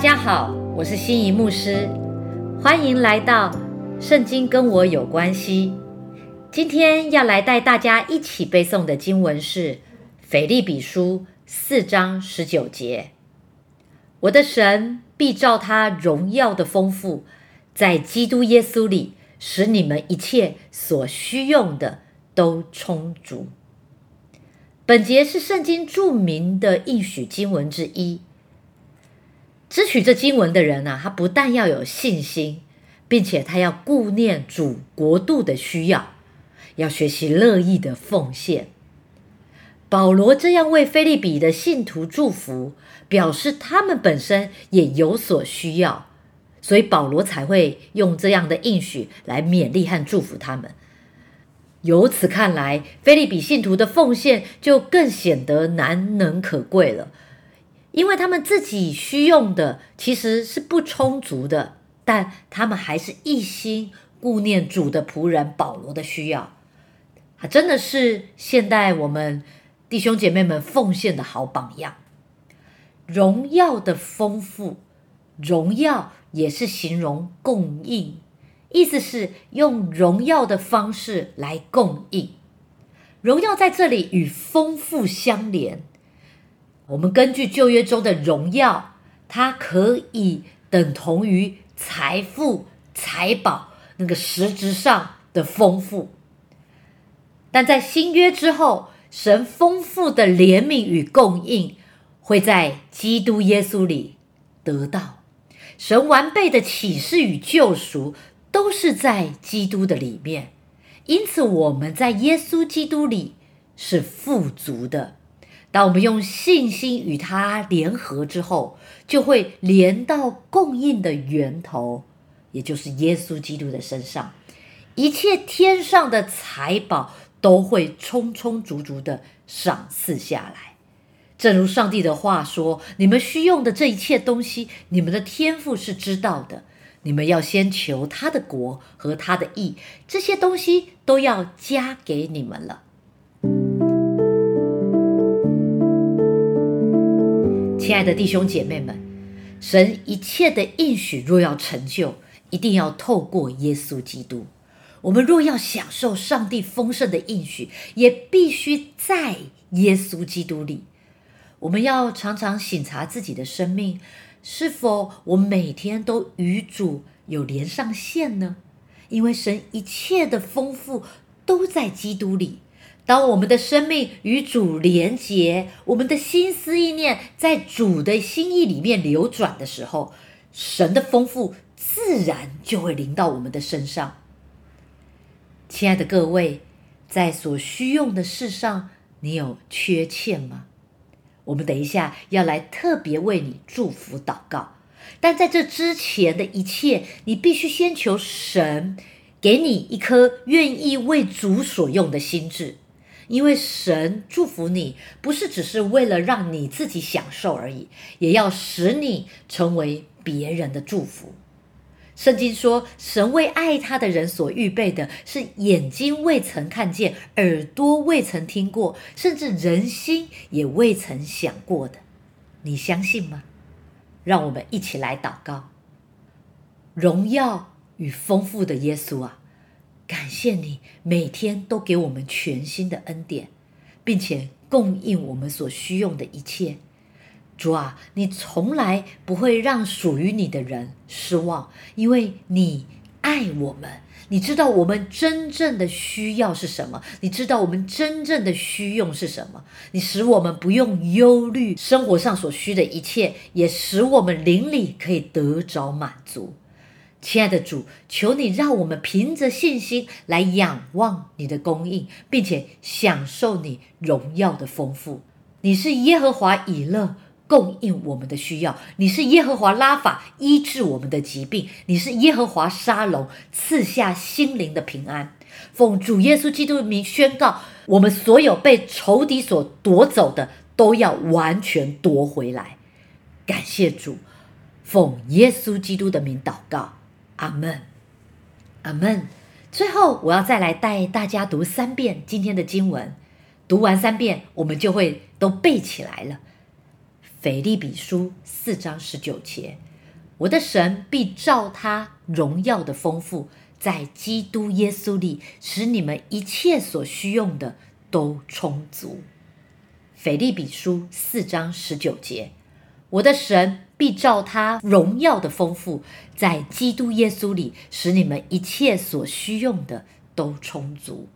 大家好，我是心仪牧师，欢迎来到《圣经跟我有关系》。今天要来带大家一起背诵的经文是《腓立比书》四章十九节：“我的神必照他荣耀的丰富，在基督耶稣里，使你们一切所需用的都充足。”本节是圣经著名的应许经文之一。支取这经文的人呢，他不但要有信心，并且他要顾念主国度的需要，要学习乐意的奉献。保罗这样为菲利比的信徒祝福，表示他们本身也有所需要，所以保罗才会用这样的应许来勉励和祝福他们。由此看来，菲利比信徒的奉献就更显得难能可贵了，因为他们自己需用的其实是不充足的，但他们还是一心顾念主的仆人保罗的需要。他真的是现代我们弟兄姐妹们奉献的好榜样。荣耀的丰富，荣耀也是形容供应。意思是用荣耀的方式来供应，荣耀在这里与丰富相连。我们根据旧约中的荣耀，它可以等同于财富、财宝那个实质上的丰富。但在新约之后，神丰富的怜悯与供应会在基督耶稣里得到，神完备的启示与救赎。都是在基督的里面，因此我们在耶稣基督里是富足的。当我们用信心与他联合之后，就会连到供应的源头，也就是耶稣基督的身上。一切天上的财宝都会充充足足的赏赐下来。正如上帝的话说：“你们需用的这一切东西，你们的天赋是知道的。”你们要先求他的国和他的义，这些东西都要加给你们了。亲爱的弟兄姐妹们，神一切的应许若要成就，一定要透过耶稣基督。我们若要享受上帝丰盛的应许，也必须在耶稣基督里。我们要常常省察自己的生命。是否我每天都与主有连上线呢？因为神一切的丰富都在基督里。当我们的生命与主连结，我们的心思意念在主的心意里面流转的时候，神的丰富自然就会临到我们的身上。亲爱的各位，在所需用的事上，你有缺欠吗？我们等一下要来特别为你祝福祷告，但在这之前的一切，你必须先求神给你一颗愿意为主所用的心智，因为神祝福你不是只是为了让你自己享受而已，也要使你成为别人的祝福。圣经说，神为爱他的人所预备的是眼睛未曾看见，耳朵未曾听过，甚至人心也未曾想过的。你相信吗？让我们一起来祷告。荣耀与丰富的耶稣啊，感谢你每天都给我们全新的恩典，并且供应我们所需用的一切。主啊，你从来不会让属于你的人失望，因为你爱我们，你知道我们真正的需要是什么，你知道我们真正的需用是什么，你使我们不用忧虑生活上所需的一切，也使我们邻里可以得着满足。亲爱的主，求你让我们凭着信心来仰望你的供应，并且享受你荣耀的丰富。你是耶和华以勒。供应我们的需要，你是耶和华拉法医治我们的疾病，你是耶和华沙龙赐下心灵的平安。奉主耶稣基督的名宣告，我们所有被仇敌所夺走的，都要完全夺回来。感谢主，奉耶稣基督的名祷告，阿门，阿门。最后，我要再来带大家读三遍今天的经文，读完三遍，我们就会都背起来了。腓利比书四章十九节，我的神必照他荣耀的丰富，在基督耶稣里，使你们一切所需用的都充足。腓利比书四章十九节，我的神必照他荣耀的丰富，在基督耶稣里，使你们一切所需用的都充足。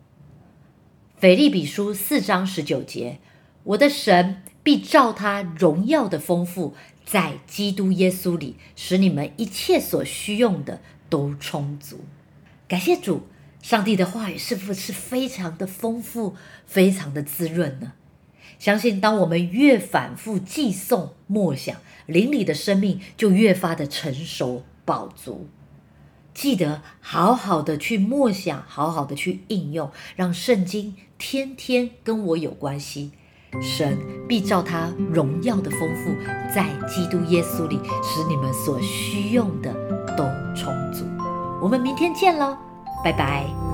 腓利比书四章十九节，我的神必照他荣耀的丰富。在基督耶稣里，使你们一切所需用的都充足。感谢主，上帝的话语是不是非常的丰富、非常的滋润呢？相信当我们越反复记诵、默想，灵里的生命就越发的成熟、饱足。记得好好的去默想，好好的去应用，让圣经天天跟我有关系。神必照他荣耀的丰富，在基督耶稣里，使你们所需用的都充足。我们明天见喽，拜拜。